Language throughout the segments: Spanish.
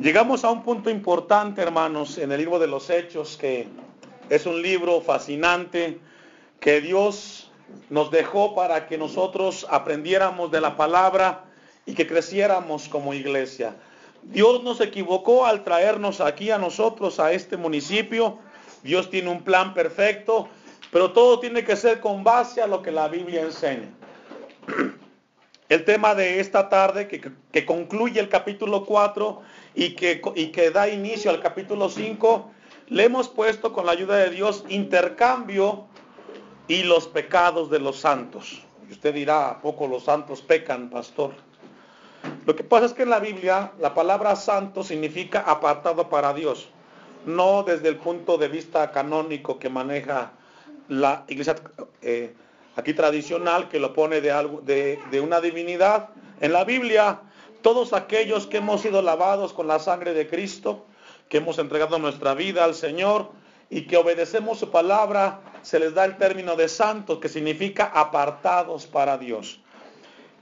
Llegamos a un punto importante, hermanos, en el libro de los Hechos, que es un libro fascinante que Dios nos dejó para que nosotros aprendiéramos de la palabra y que creciéramos como iglesia. Dios nos equivocó al traernos aquí a nosotros, a este municipio. Dios tiene un plan perfecto, pero todo tiene que ser con base a lo que la Biblia enseña. El tema de esta tarde, que, concluye el capítulo 4, y que, y que da inicio al capítulo 5, le hemos puesto con la ayuda de Dios intercambio y los pecados de los santos. Y usted dirá, ¿a poco los santos pecan, pastor? Lo que pasa es que en la Biblia la palabra santo significa apartado para Dios, no desde el punto de vista canónico que maneja la iglesia eh, aquí tradicional, que lo pone de, algo, de, de una divinidad. En la Biblia todos aquellos que hemos sido lavados con la sangre de Cristo, que hemos entregado nuestra vida al Señor y que obedecemos su palabra, se les da el término de santos, que significa apartados para Dios.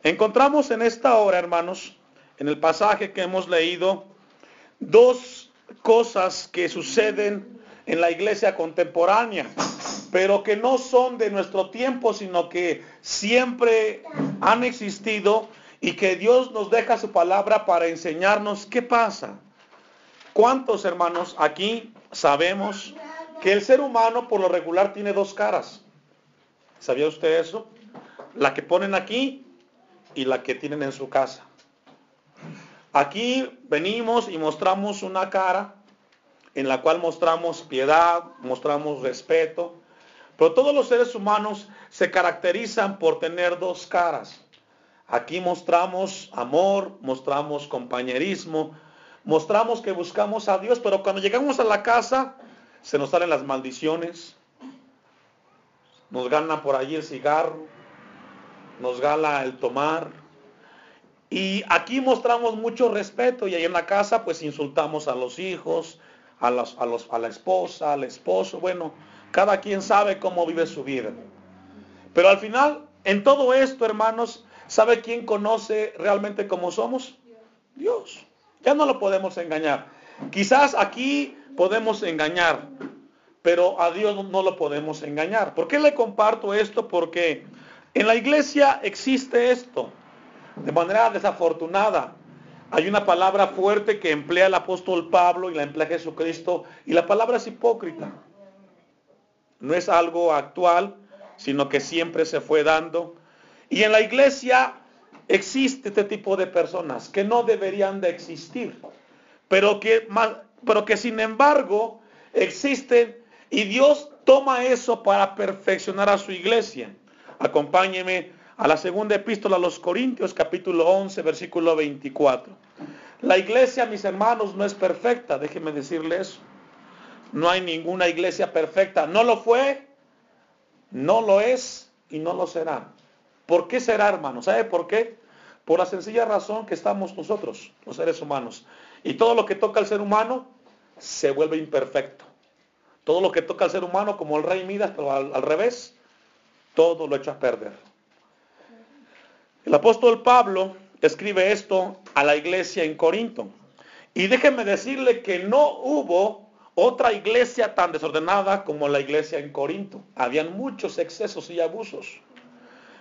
Encontramos en esta hora, hermanos, en el pasaje que hemos leído, dos cosas que suceden en la iglesia contemporánea, pero que no son de nuestro tiempo, sino que siempre han existido y que Dios nos deja su palabra para enseñarnos qué pasa. ¿Cuántos hermanos aquí sabemos que el ser humano por lo regular tiene dos caras? ¿Sabía usted eso? La que ponen aquí y la que tienen en su casa. Aquí venimos y mostramos una cara en la cual mostramos piedad, mostramos respeto, pero todos los seres humanos se caracterizan por tener dos caras. Aquí mostramos amor, mostramos compañerismo, mostramos que buscamos a Dios, pero cuando llegamos a la casa se nos salen las maldiciones, nos gana por allí el cigarro, nos gana el tomar. Y aquí mostramos mucho respeto y ahí en la casa pues insultamos a los hijos, a, a la esposa, al esposo, bueno, cada quien sabe cómo vive su vida. Pero al final, en todo esto, hermanos, ¿Sabe quién conoce realmente cómo somos? Dios. Ya no lo podemos engañar. Quizás aquí podemos engañar, pero a Dios no lo podemos engañar. ¿Por qué le comparto esto? Porque en la iglesia existe esto. De manera desafortunada, hay una palabra fuerte que emplea el apóstol Pablo y la emplea Jesucristo, y la palabra es hipócrita. No es algo actual, sino que siempre se fue dando y en la iglesia existe este tipo de personas que no deberían de existir, pero que, sin embargo existen y Dios toma eso para perfeccionar a su iglesia. Acompáñeme a la segunda epístola a los Corintios, capítulo 11, versículo 24. La iglesia, mis hermanos, no es perfecta, déjenme decirle eso. No hay ninguna iglesia perfecta. No lo fue, no lo es y no lo será. ¿Por qué será, hermano? ¿Sabe por qué? Por la sencilla razón que estamos nosotros, los seres humanos. Y todo lo que toca al ser humano se vuelve imperfecto. Todo lo que toca al ser humano, como el rey Midas, pero al, revés, todo lo echa a perder. El apóstol Pablo escribe esto a la iglesia en Corinto. Y déjenme decirle que no hubo otra iglesia tan desordenada como la iglesia en Corinto. Habían muchos excesos y abusos.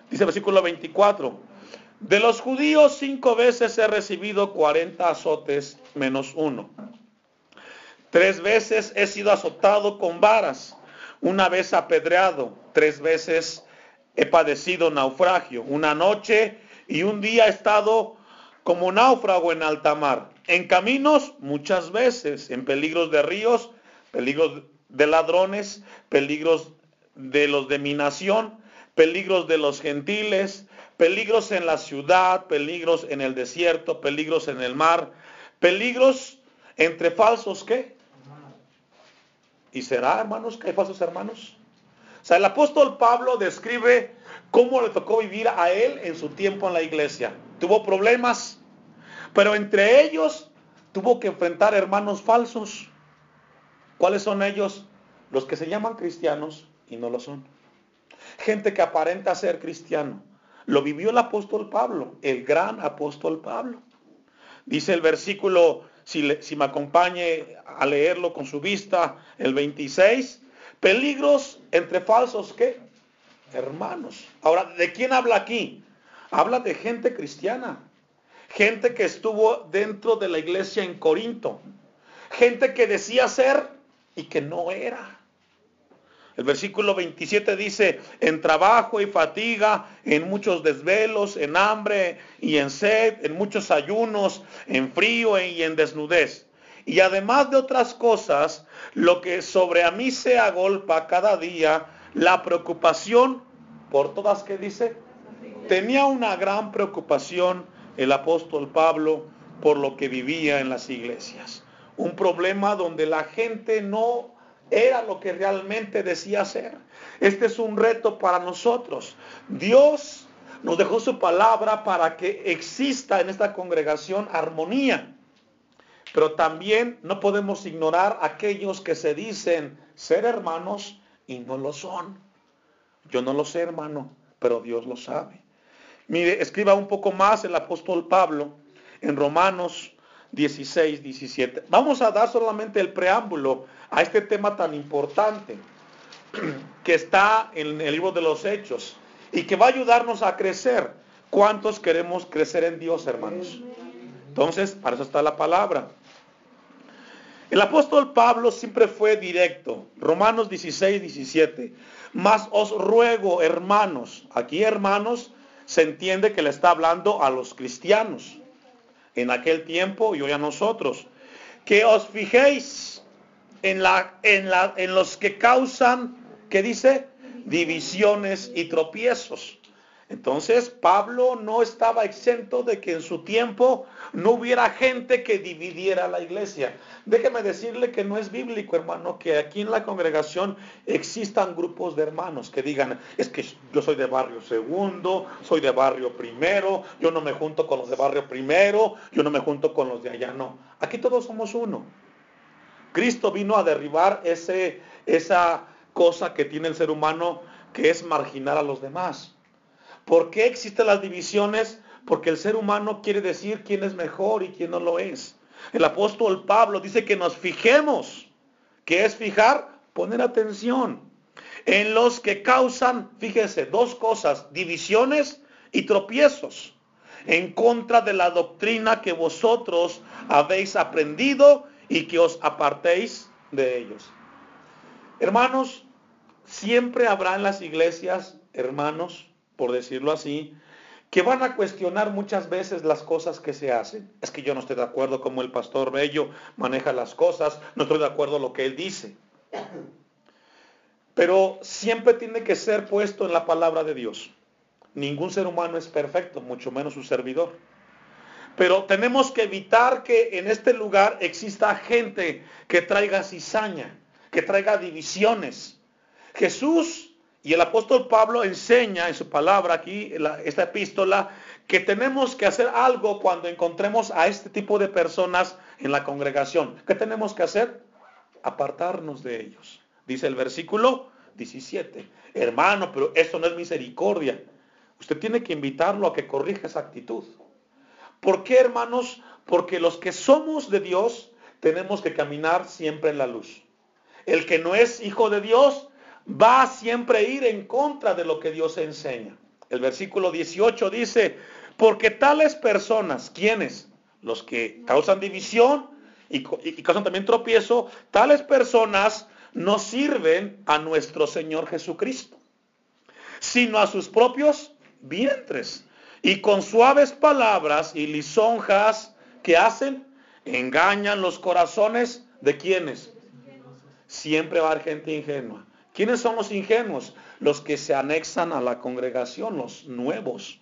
Dice el versículo 24, de los judíos cinco veces he recibido 40 azotes menos uno. Tres veces he sido azotado con varas, una vez apedreado, tres veces he padecido naufragio, una noche y un día he estado como náufrago en alta mar, en caminos muchas veces, en peligros de ríos, peligros de ladrones, peligros de los de mi nación, peligros de los gentiles, peligros en la ciudad, peligros en el desierto, peligros en el mar, peligros entre falsos qué? ¿Y será, hermanos, que hay falsos hermanos? O sea, el apóstol Pablo describe cómo le tocó vivir a él en su tiempo en la iglesia. Tuvo problemas, pero entre ellos tuvo que enfrentar hermanos falsos. ¿Cuáles son ellos? Los que se llaman cristianos y no lo son gente que aparenta ser cristiano. Lo vivió el apóstol Pablo, el gran apóstol Pablo. Dice el versículo si, me acompañe a leerlo con su vista, el 26. Peligros entre falsos, ¿qué? Hermanos. Ahora, ¿de quién habla aquí? Habla de gente cristiana. Gente que estuvo dentro de la iglesia en Corinto. Gente que decía ser y que no era. El versículo 27 dice, en trabajo y fatiga, en muchos desvelos, en hambre y en sed, en muchos ayunos, en frío y en desnudez. Y además de otras cosas, lo que sobre a mí se agolpa cada día, la preocupación por todas que dice, tenía una gran preocupación el apóstol Pablo por lo que vivía en las iglesias. Un problema donde la gente no era lo que realmente decía ser. Este es un reto para nosotros. Dios nos dejó su palabra para que exista en esta congregación armonía. Pero también no podemos ignorar aquellos que se dicen ser hermanos y no lo son. Yo no lo sé, hermano, pero Dios lo sabe. Mire, escriba un poco más el apóstol Pablo en Romanos 16, 17. Vamos a dar solamente el preámbulo a este tema tan importante que está en el libro de los Hechos y que va a ayudarnos a crecer. ¿Cuántos queremos crecer en Dios, hermanos? Entonces, para eso está la palabra. El apóstol Pablo siempre fue directo. Romanos 16, 17. Mas os ruego, hermanos, aquí hermanos se entiende que le está hablando a los cristianos en aquel tiempo y hoy a nosotros, que os fijéis en, los que causan, ¿qué dice? Divisiones y tropiezos. Entonces Pablo no estaba exento de que en su tiempo no hubiera gente que dividiera la iglesia. Déjeme decirle que no es bíblico, hermano, que aquí en la congregación existan grupos de hermanos que digan, es que yo soy de barrio segundo, soy de barrio primero, yo no me junto con los de barrio primero, yo no me junto con los de allá, no. Aquí todos somos uno. Cristo vino a derribar ese, esa cosa que tiene el ser humano que es marginar a los demás. ¿Por qué existen las divisiones? Porque el ser humano quiere decir quién es mejor y quién no lo es. El apóstol Pablo dice que nos fijemos. ¿Qué es fijar? Poner atención. En los que causan, fíjese, dos cosas, divisiones y tropiezos. En contra de la doctrina que vosotros habéis aprendido y que os apartéis de ellos. Hermanos, siempre habrá en las iglesias, hermanos, por decirlo así, que van a cuestionar muchas veces las cosas que se hacen. Es que yo no estoy de acuerdo como el pastor Bello maneja las cosas, no estoy de acuerdo lo que él dice. Pero siempre tiene que ser puesto en la palabra de Dios. Ningún ser humano es perfecto, mucho menos su servidor. Pero tenemos que evitar que en este lugar exista gente que traiga cizaña, que traiga divisiones. Jesús y el apóstol Pablo enseña en su palabra aquí, esta epístola, que tenemos que hacer algo cuando encontremos a este tipo de personas en la congregación. ¿Qué tenemos que hacer? Apartarnos de ellos. Dice el versículo 17. Hermano, pero esto no es misericordia. Usted tiene que invitarlo a que corrija esa actitud. ¿Por qué, hermanos? Porque los que somos de Dios tenemos que caminar siempre en la luz. El que no es hijo de Dios va siempre a ir en contra de lo que Dios enseña. El versículo 18 dice, porque tales personas, ¿quiénes? Los que causan división y, y causan también tropiezo, tales personas no sirven a nuestro Señor Jesucristo, sino a sus propios vientres. Y con suaves palabras y lisonjas que hacen, engañan los corazones de quienes. Siempre va a haber gente ingenua. ¿Quiénes son los ingenuos? Los que se anexan a la congregación, los nuevos,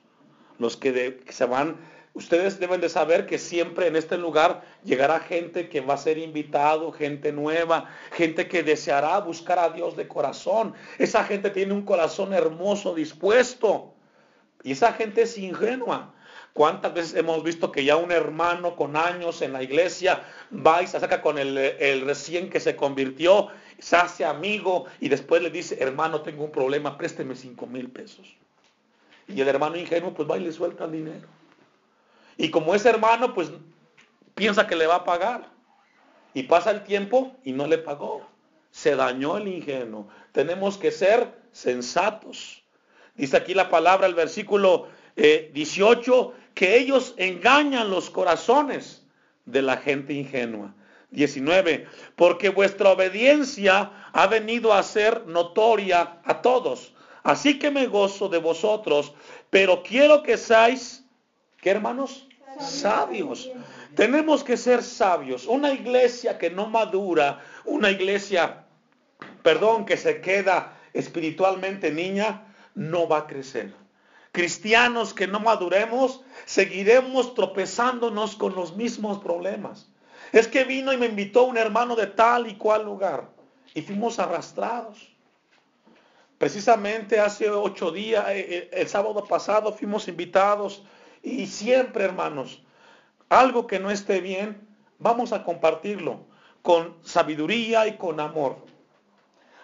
los que, se van. Ustedes deben de saber que siempre en este lugar llegará gente que va a ser invitado, gente nueva, gente que deseará buscar a Dios de corazón. Esa gente tiene un corazón hermoso, dispuesto. Y esa gente es ingenua. ¿Cuántas veces hemos visto que ya un hermano con años en la iglesia va y se saca con el, recién que se convirtió se hace amigo y después le dice, hermano, tengo un problema, présteme cinco mil pesos. Y el hermano ingenuo pues va y le suelta el dinero. Y como es hermano, pues piensa que le va a pagar. Y pasa el tiempo y no le pagó. Se dañó el ingenuo. Tenemos que ser sensatos. Dice aquí la palabra, el versículo 18, eh, que ellos engañan los corazones de la gente ingenua. 19, porque vuestra obediencia ha venido a ser notoria a todos. Así que me gozo de vosotros, pero quiero que seáis, ¿qué hermanos? Sabios. Tenemos que ser sabios. Una iglesia que no madura, una iglesia, perdón, que se queda espiritualmente niña, no va a crecer. Cristianos que no maduremos, seguiremos tropezándonos con los mismos problemas. Es que vino y me invitó un hermano de tal y cual lugar y fuimos arrastrados. Precisamente hace ocho días, eh, eh, el sábado pasado, fuimos invitados y siempre, hermanos, algo que no esté bien, vamos a compartirlo con sabiduría y con amor.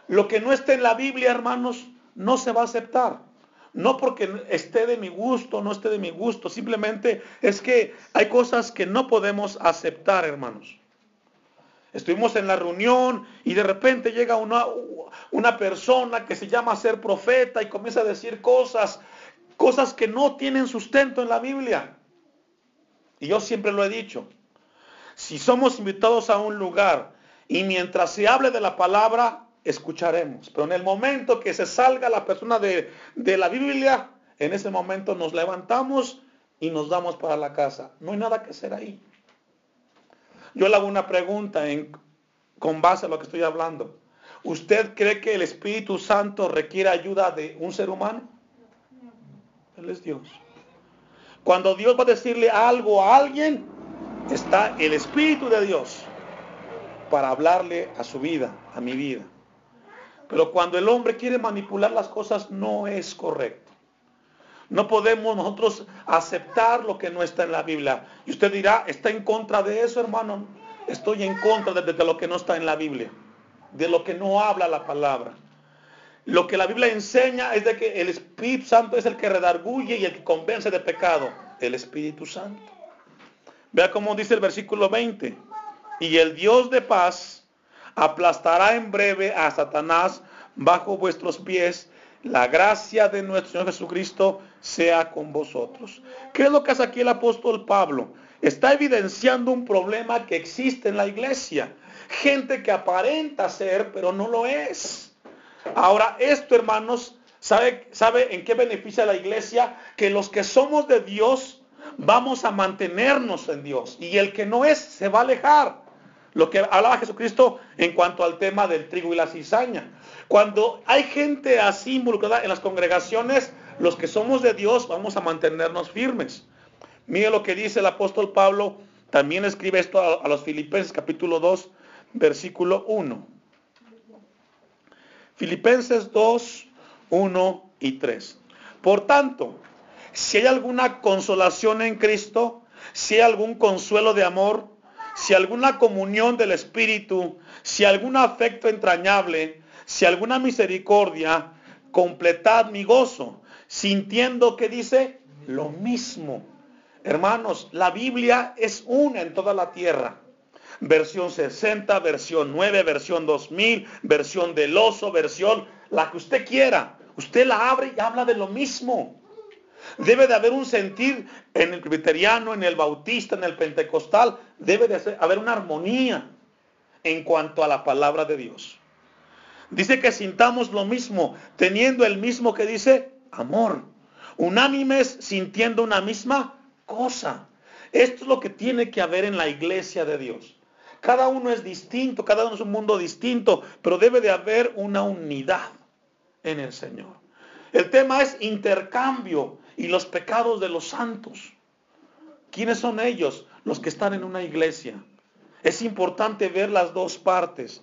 Lo que no esté en la Biblia, hermanos, no se va a aceptar. No porque esté de mi gusto, no esté de mi gusto, simplemente es que hay cosas que no podemos aceptar, hermanos. Estuvimos en la reunión y de repente llega una, una persona que se llama ser profeta y comienza a decir cosas, cosas que no tienen sustento en la Biblia. Y yo siempre lo he dicho, si somos invitados a un lugar y mientras se hable de la palabra, escucharemos. Pero en el momento que se salga la persona de, la Biblia, en ese momento nos levantamos y nos damos para la casa. No hay nada que hacer ahí. Yo le hago una pregunta en, con base a lo que estoy hablando. ¿Usted cree que el Espíritu Santo requiere ayuda de un ser humano? Él es Dios. Cuando Dios va a decirle algo a alguien, está el Espíritu de Dios para hablarle a su vida, a mi vida. Pero cuando el hombre quiere manipular las cosas no es correcto. No podemos nosotros aceptar lo que no está en la Biblia. Y usted dirá, ¿está en contra de eso, hermano? Estoy en contra de, lo que no está en la Biblia, de lo que no habla la palabra. Lo que la Biblia enseña es de que el Espíritu Santo es el que redarguye y el que convence de pecado. El Espíritu Santo. Vea cómo dice el versículo 20. Y el Dios de paz aplastará en breve a Satanás bajo vuestros pies. La gracia de nuestro Señor Jesucristo sea con vosotros. ¿Qué es lo que hace aquí el apóstol Pablo? Está evidenciando un problema que existe en la iglesia. Gente que aparenta ser, pero no lo es. Ahora, esto, hermanos, ¿sabe, ¿sabe en qué beneficia la iglesia? Que los que somos de Dios vamos a mantenernos en Dios. Y el que no es, se va a alejar. Lo que hablaba Jesucristo en cuanto al tema del trigo y la cizaña. Cuando hay gente así involucrada en las congregaciones, los que somos de Dios vamos a mantenernos firmes. Mire lo que dice el apóstol Pablo, también escribe esto a, los Filipenses capítulo 2, versículo 1. Filipenses 2, 1 y 3. Por tanto, si hay alguna consolación en Cristo, si hay algún consuelo de amor, si alguna comunión del Espíritu, si algún afecto entrañable, si alguna misericordia, completad mi gozo, sintiendo que dice lo mismo. Hermanos, la Biblia es una en toda la tierra. Versión 60, versión 9, versión 2000, versión del oso, versión la que usted quiera. Usted la abre y habla de lo mismo. Debe de haber un sentir en el presbiteriano, en el bautista, en el pentecostal. Debe de haber una armonía en cuanto a la palabra de Dios. Dice que sintamos lo mismo, teniendo el mismo que dice amor. Unánimes sintiendo una misma cosa. Esto es lo que tiene que haber en la iglesia de Dios. Cada uno es distinto, cada uno es un mundo distinto, pero debe de haber una unidad en el Señor. El tema es intercambio y los pecados de los santos. ¿Quiénes son ellos? Los que están en una iglesia. Es importante ver las dos partes.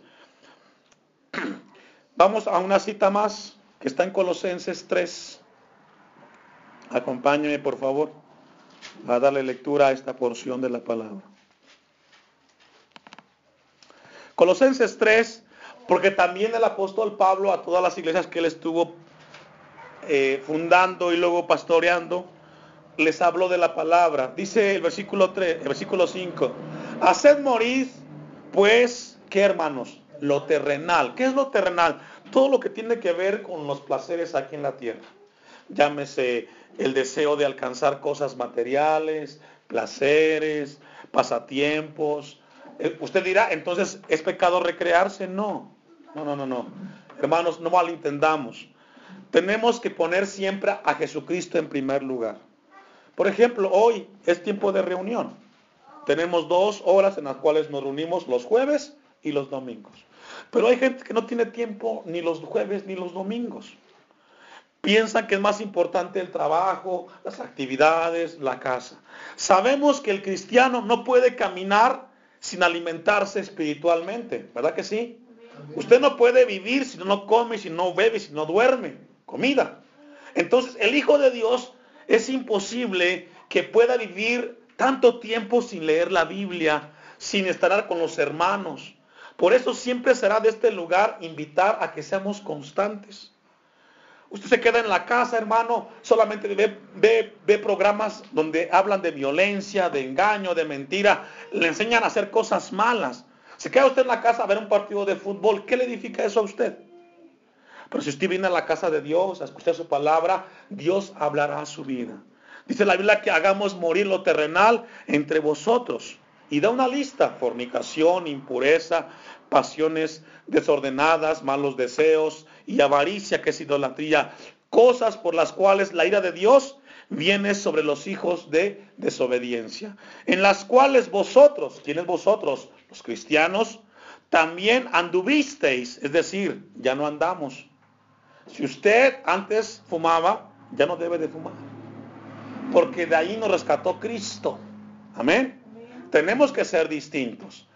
Vamos a una cita más que está en Colosenses 3. Acompáñeme, por favor, a darle lectura a esta porción de la palabra. Colosenses 3, porque también el apóstol Pablo a todas las iglesias que él estuvo eh, fundando y luego pastoreando, les habló de la palabra. Dice el versículo 3, el versículo 5. Haced morir, pues, ¿qué hermanos? Lo terrenal. ¿Qué es lo terrenal? Todo lo que tiene que ver con los placeres aquí en la tierra. Llámese el deseo de alcanzar cosas materiales, placeres, pasatiempos. Eh, usted dirá, entonces, ¿es pecado recrearse? No. No, no, no, no. Hermanos, no malentendamos. Tenemos que poner siempre a Jesucristo en primer lugar. Por ejemplo, hoy es tiempo de reunión. Tenemos dos horas en las cuales nos reunimos los jueves y los domingos. Pero hay gente que no tiene tiempo ni los jueves ni los domingos. Piensan que es más importante el trabajo, las actividades, la casa. Sabemos que el cristiano no puede caminar sin alimentarse espiritualmente, ¿verdad que sí? Usted no puede vivir si no come, si no bebe, si no duerme. Comida. Entonces, el Hijo de Dios es imposible que pueda vivir tanto tiempo sin leer la Biblia, sin estar con los hermanos. Por eso siempre será de este lugar invitar a que seamos constantes. Usted se queda en la casa, hermano, solamente ve, programas donde hablan de violencia, de engaño, de mentira, le enseñan a hacer cosas malas. Se queda usted en la casa a ver un partido de fútbol, ¿qué le edifica eso a usted? Pero si usted viene a la casa de Dios a escuchar su palabra, Dios hablará a su vida. Dice la Biblia que hagamos morir lo terrenal entre vosotros. Y da una lista, fornicación, impureza, pasiones desordenadas, malos deseos y avaricia, que es idolatría, cosas por las cuales la ira de Dios viene sobre los hijos de desobediencia, en las cuales vosotros, ¿quiénes vosotros? Los cristianos, también anduvisteis, es decir, ya no andamos. Si usted antes fumaba, ya no debe de fumar, porque de ahí nos rescató Cristo. Amén. Tenemos que ser distintos.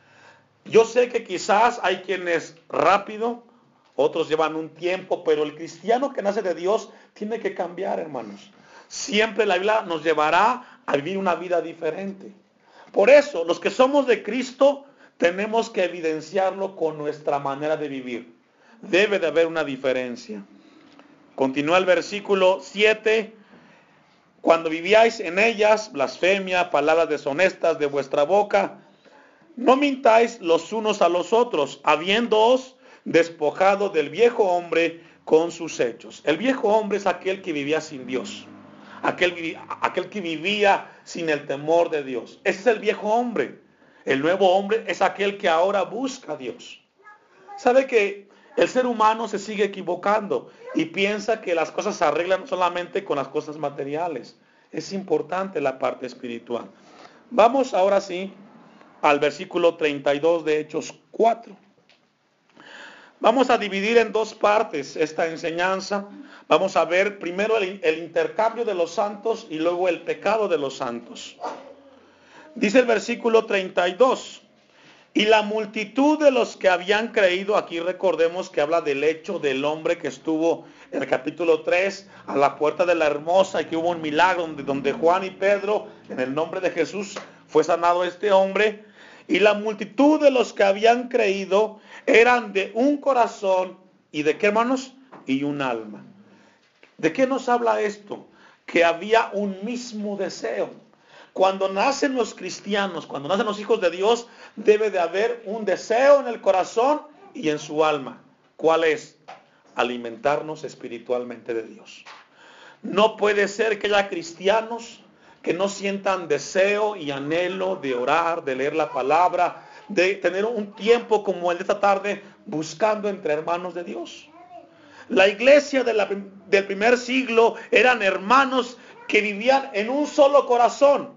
Yo sé que quizás hay quienes rápido, otros llevan un tiempo, pero el cristiano que nace de Dios tiene que cambiar, hermanos. Siempre la Biblia nos llevará a vivir una vida diferente. Por eso, los que somos de Cristo tenemos que evidenciarlo con nuestra manera de vivir. Debe de haber una diferencia. Continúa el versículo 7. Cuando vivíais en ellas, blasfemia, palabras deshonestas de vuestra boca, no mintáis los unos a los otros, habiéndoos despojado del viejo hombre con sus hechos. El viejo hombre es aquel que vivía sin Dios, aquel, aquel que vivía sin el temor de Dios. Ese es el viejo hombre. El nuevo hombre es aquel que ahora busca a Dios. ¿Sabe que el ser humano se sigue equivocando y piensa que las cosas se arreglan solamente con las cosas materiales? Es importante la parte espiritual. Vamos ahora sí al versículo 32 de Hechos 4. Vamos a dividir en dos partes esta enseñanza. Vamos a ver primero el, el, intercambio de los santos y luego el pecado de los santos. Dice el versículo 32. Y la multitud de los que habían creído, aquí recordemos que habla del hecho del hombre que estuvo en el capítulo 3 a la puerta de la hermosa y que hubo un milagro donde, donde Juan y Pedro, en el nombre de Jesús, fue sanado este hombre. Y la multitud de los que habían creído eran de un corazón y de qué hermanos? Y un alma. ¿De qué nos habla esto? Que había un mismo deseo. Cuando nacen los cristianos, cuando nacen los hijos de Dios, debe de haber un deseo en el corazón y en su alma. ¿Cuál es? Alimentarnos espiritualmente de Dios. No puede ser que haya cristianos que no sientan deseo y anhelo de orar, de leer la palabra, de tener un tiempo como el de esta tarde buscando entre hermanos de Dios. La iglesia del primer siglo eran hermanos que vivían en un solo corazón,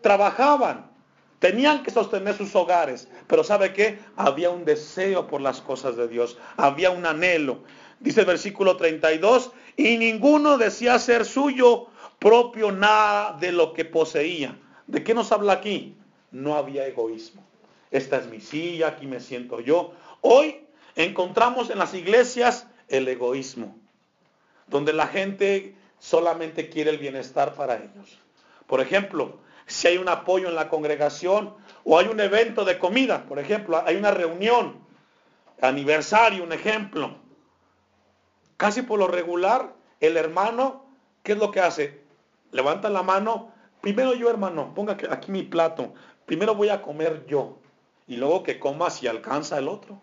trabajaban, tenían que sostener sus hogares, pero ¿sabe qué? Había un deseo por las cosas de Dios, había un anhelo. Dice el versículo 32, y ninguno decía ser suyo propio nada de lo que poseía. ¿De qué nos habla aquí? No había egoísmo. Esta es mi silla, aquí me siento yo. Hoy encontramos en las iglesias el egoísmo, donde la gente solamente quiere el bienestar para ellos. Por ejemplo, si hay un apoyo en la congregación o hay un evento de comida, por ejemplo, hay una reunión, aniversario, un ejemplo. Casi por lo regular, el hermano, ¿qué es lo que hace? levantan la mano, primero yo hermano, ponga aquí mi plato, primero voy a comer yo y luego que coma si alcanza el otro.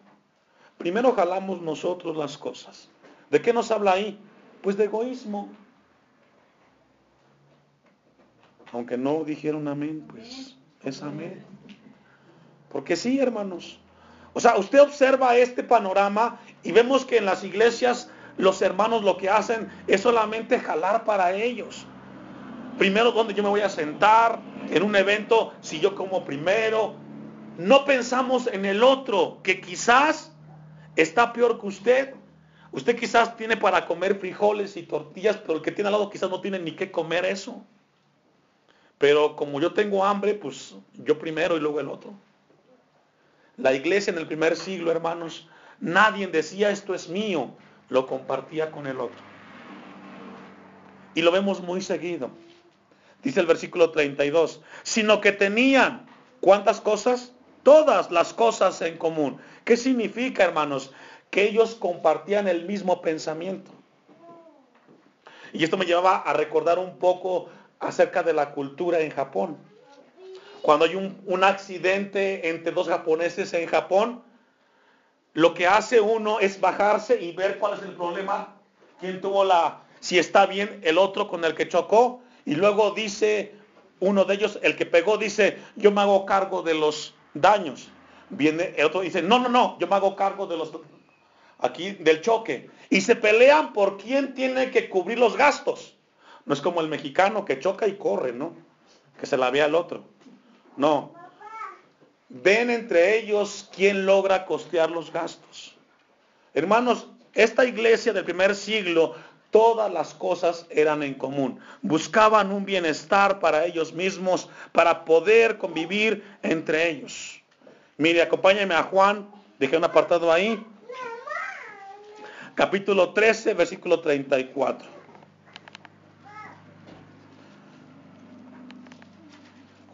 Primero jalamos nosotros las cosas. ¿De qué nos habla ahí? Pues de egoísmo. Aunque no dijeron amén, pues es amén. Porque sí, hermanos. O sea, usted observa este panorama y vemos que en las iglesias los hermanos lo que hacen es solamente jalar para ellos. Primero, ¿dónde yo me voy a sentar? En un evento, si yo como primero. No pensamos en el otro, que quizás está peor que usted. Usted quizás tiene para comer frijoles y tortillas, pero el que tiene al lado quizás no tiene ni qué comer eso. Pero como yo tengo hambre, pues yo primero y luego el otro. La iglesia en el primer siglo, hermanos, nadie decía esto es mío, lo compartía con el otro. Y lo vemos muy seguido. Dice el versículo 32, sino que tenían, ¿cuántas cosas? Todas las cosas en común. ¿Qué significa, hermanos? Que ellos compartían el mismo pensamiento. Y esto me llevaba a recordar un poco acerca de la cultura en Japón. Cuando hay un, accidente entre dos japoneses en Japón, lo que hace uno es bajarse y ver cuál es el problema, quién tuvo la, si está bien el otro con el que chocó, y luego dice uno de ellos, el que pegó, dice, yo me hago cargo de los daños. Viene el otro dice, no, no, no, yo me hago cargo de los aquí del choque. Y se pelean por quién tiene que cubrir los gastos. No es como el mexicano que choca y corre, ¿no? Que se la vea al otro. No. Ven entre ellos quién logra costear los gastos. Hermanos, esta iglesia del primer siglo, todas las cosas eran en común. Buscaban un bienestar para ellos mismos, para poder convivir entre ellos. Mire, acompáñame a Juan, dejé un apartado ahí. Capítulo 13, versículo 34.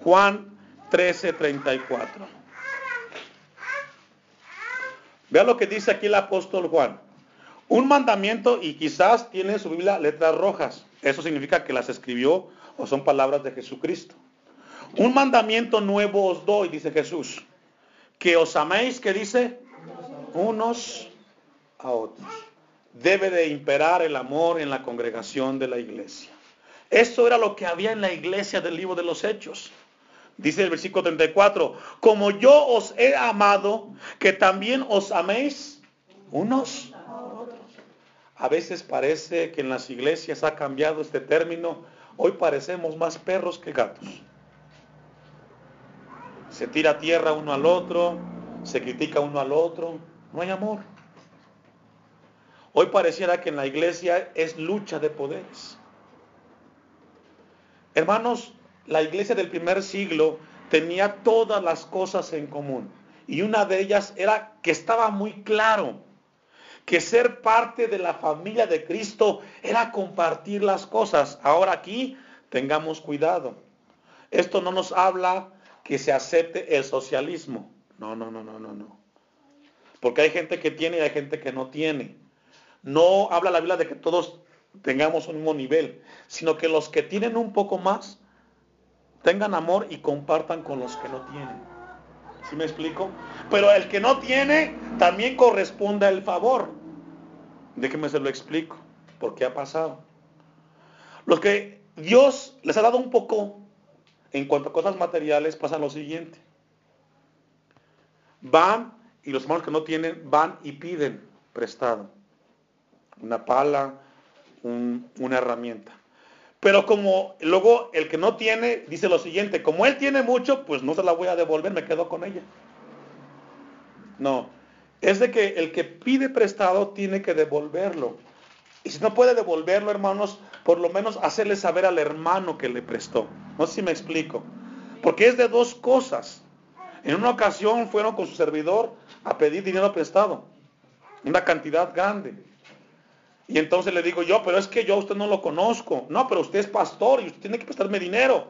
Juan 13:34. Vea lo que dice aquí el apóstol Juan. Un mandamiento y quizás tiene en su Biblia letras rojas. Eso significa que las escribió o son palabras de Jesucristo. Un mandamiento nuevo os doy, dice Jesús. Que os améis, que dice, unos a otros. Debe de imperar el amor en la congregación de la iglesia. Eso era lo que había en la iglesia del libro de los Hechos. Dice el versículo 34, como yo os he amado, que también os améis unos a otros. A veces parece que en las iglesias ha cambiado este término. Hoy parecemos más perros que gatos. Se tira tierra uno al otro, se critica uno al otro. No hay amor. Hoy pareciera que en la iglesia es lucha de poderes. Hermanos, la iglesia del primer siglo tenía todas las cosas en común. Y una de ellas era que estaba muy claro que ser parte de la familia de Cristo era compartir las cosas. Ahora aquí tengamos cuidado. Esto no nos habla que se acepte el socialismo. No, no, no, no, no, no. Porque hay gente que tiene y hay gente que no tiene. No habla la Biblia de que todos tengamos un mismo nivel, sino que los que tienen un poco más Tengan amor y compartan con los que no tienen. ¿Sí me explico? Pero el que no tiene también corresponde el favor. Déjenme se lo explico. ¿Por qué ha pasado? Los que Dios les ha dado un poco en cuanto a cosas materiales pasa lo siguiente. Van y los hermanos que no tienen van y piden prestado. Una pala, una herramienta. Pero como luego el que no tiene dice lo siguiente, como él tiene mucho, pues no se la voy a devolver, me quedo con ella. No, es de que el que pide prestado tiene que devolverlo. Y si no puede devolverlo, hermanos, por lo menos hacerle saber al hermano que le prestó. No sé si me explico. Porque es de dos cosas. En una ocasión fueron con su servidor a pedir dinero prestado. Una cantidad grande. Y entonces le digo yo, pero es que yo a usted no lo conozco. No, pero usted es pastor y usted tiene que prestarme dinero.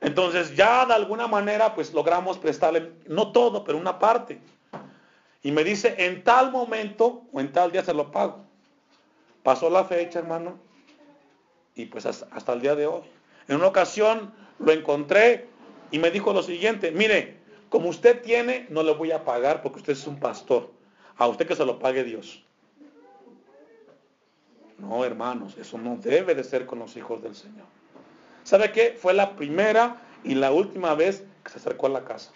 Entonces ya de alguna manera pues logramos prestarle, no todo, pero una parte. Y me dice, en tal momento o en tal día se lo pago. Pasó la fecha, hermano. Y pues hasta, el día de hoy. En una ocasión lo encontré y me dijo lo siguiente, mire, como usted tiene, no le voy a pagar porque usted es un pastor. A usted que se lo pague Dios. No, hermanos, eso no debe de ser con los hijos del Señor. ¿Sabe qué? Fue la primera y la última vez que se acercó a la casa.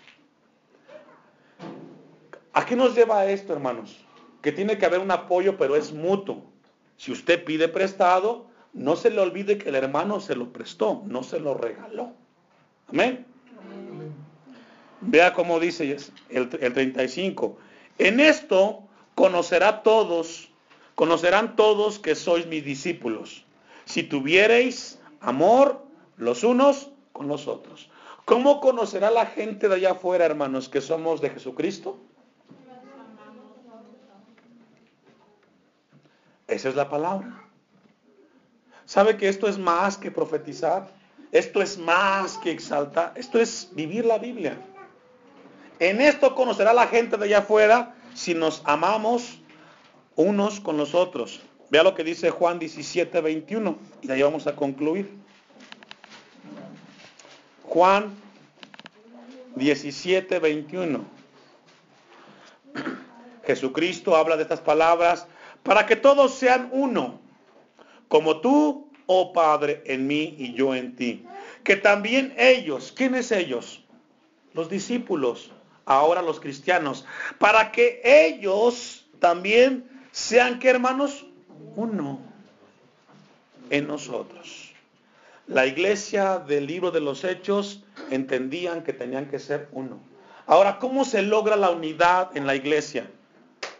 ¿A qué nos lleva esto, hermanos? Que tiene que haber un apoyo, pero es mutuo. Si usted pide prestado, no se le olvide que el hermano se lo prestó, no se lo regaló. Amén. Vea cómo dice el, el 35. En esto conocerá todos, conocerán todos que sois mis discípulos. Si tuviereis amor los unos con los otros. ¿Cómo conocerá la gente de allá afuera, hermanos, que somos de Jesucristo? Esa es la palabra. ¿Sabe que esto es más que profetizar? Esto es más que exaltar. Esto es vivir la Biblia. En esto conocerá la gente de allá afuera si nos amamos unos con los otros. Vea lo que dice Juan 17, 21. Y ahí vamos a concluir. Juan 17, 21. Jesucristo habla de estas palabras para que todos sean uno, como tú, oh Padre, en mí y yo en ti. Que también ellos, ¿quiénes ellos? Los discípulos, ahora los cristianos, para que ellos también sean, ¿qué hermanos? Uno en nosotros. La iglesia del libro de los hechos entendían que tenían que ser uno. Ahora, ¿cómo se logra la unidad en la iglesia?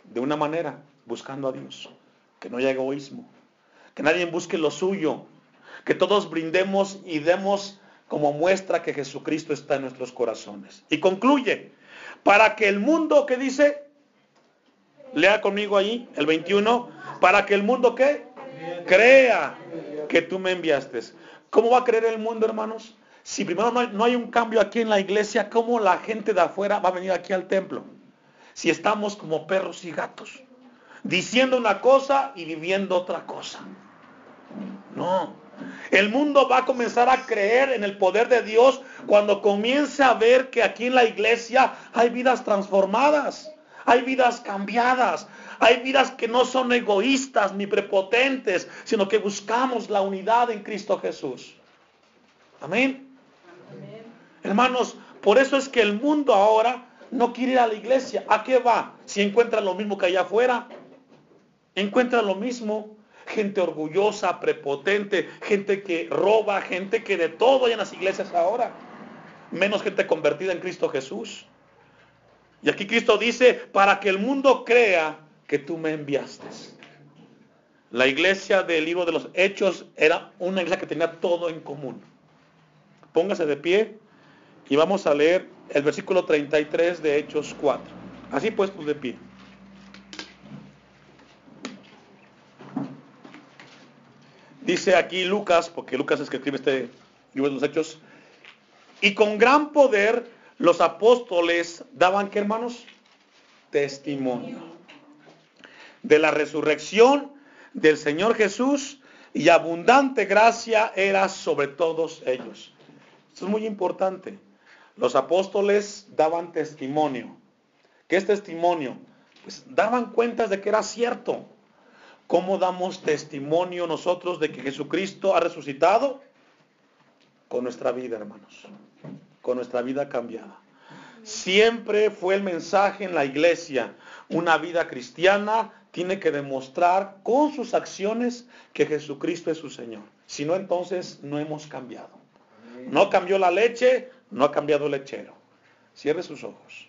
De una manera, buscando a Dios. Que no haya egoísmo. Que nadie busque lo suyo. Que todos brindemos y demos como muestra que Jesucristo está en nuestros corazones. Y concluye, para que el mundo que dice, lea conmigo ahí, el 21, para que el mundo que crea que tú me enviaste. ¿Cómo va a creer el mundo, hermanos? Si primero no hay, no hay, un cambio aquí en la iglesia, ¿cómo la gente de afuera va a venir aquí al templo? Si estamos como perros y gatos, diciendo una cosa y viviendo otra cosa. No. El mundo va a comenzar a creer en el poder de Dios cuando comience a ver que aquí en la iglesia hay vidas transformadas, hay vidas cambiadas, hay vidas que no son egoístas ni prepotentes, sino que buscamos la unidad en Cristo Jesús. Amén. Hermanos, por eso es que el mundo ahora no quiere ir a la iglesia. ¿A qué va? Si encuentra lo mismo que allá afuera. Encuentra lo mismo gente orgullosa, prepotente, gente que roba, gente que de todo hay en las iglesias ahora. Menos gente convertida en Cristo Jesús. Y aquí Cristo dice, para que el mundo crea que tú me enviaste. La iglesia del libro de los Hechos era una iglesia que tenía todo en común. Póngase de pie y vamos a leer el versículo 33 de Hechos 4. Así puestos de pie. Dice aquí Lucas, porque Lucas escribe este libro de los Hechos, y con gran poder los apóstoles daban, ¿qué hermanos? Testimonio de la resurrección del Señor Jesús y abundante gracia era sobre todos ellos. Esto es muy importante. Los apóstoles daban testimonio. ¿Qué es testimonio? Pues daban cuentas de que era cierto. ¿Cómo damos testimonio nosotros de que Jesucristo ha resucitado? Con nuestra vida, hermanos. Con nuestra vida cambiada. Siempre fue el mensaje en la iglesia. Una vida cristiana tiene que demostrar con sus acciones que Jesucristo es su Señor. Si no, entonces no hemos cambiado. No cambió la leche, no ha cambiado el lechero. Cierre sus ojos.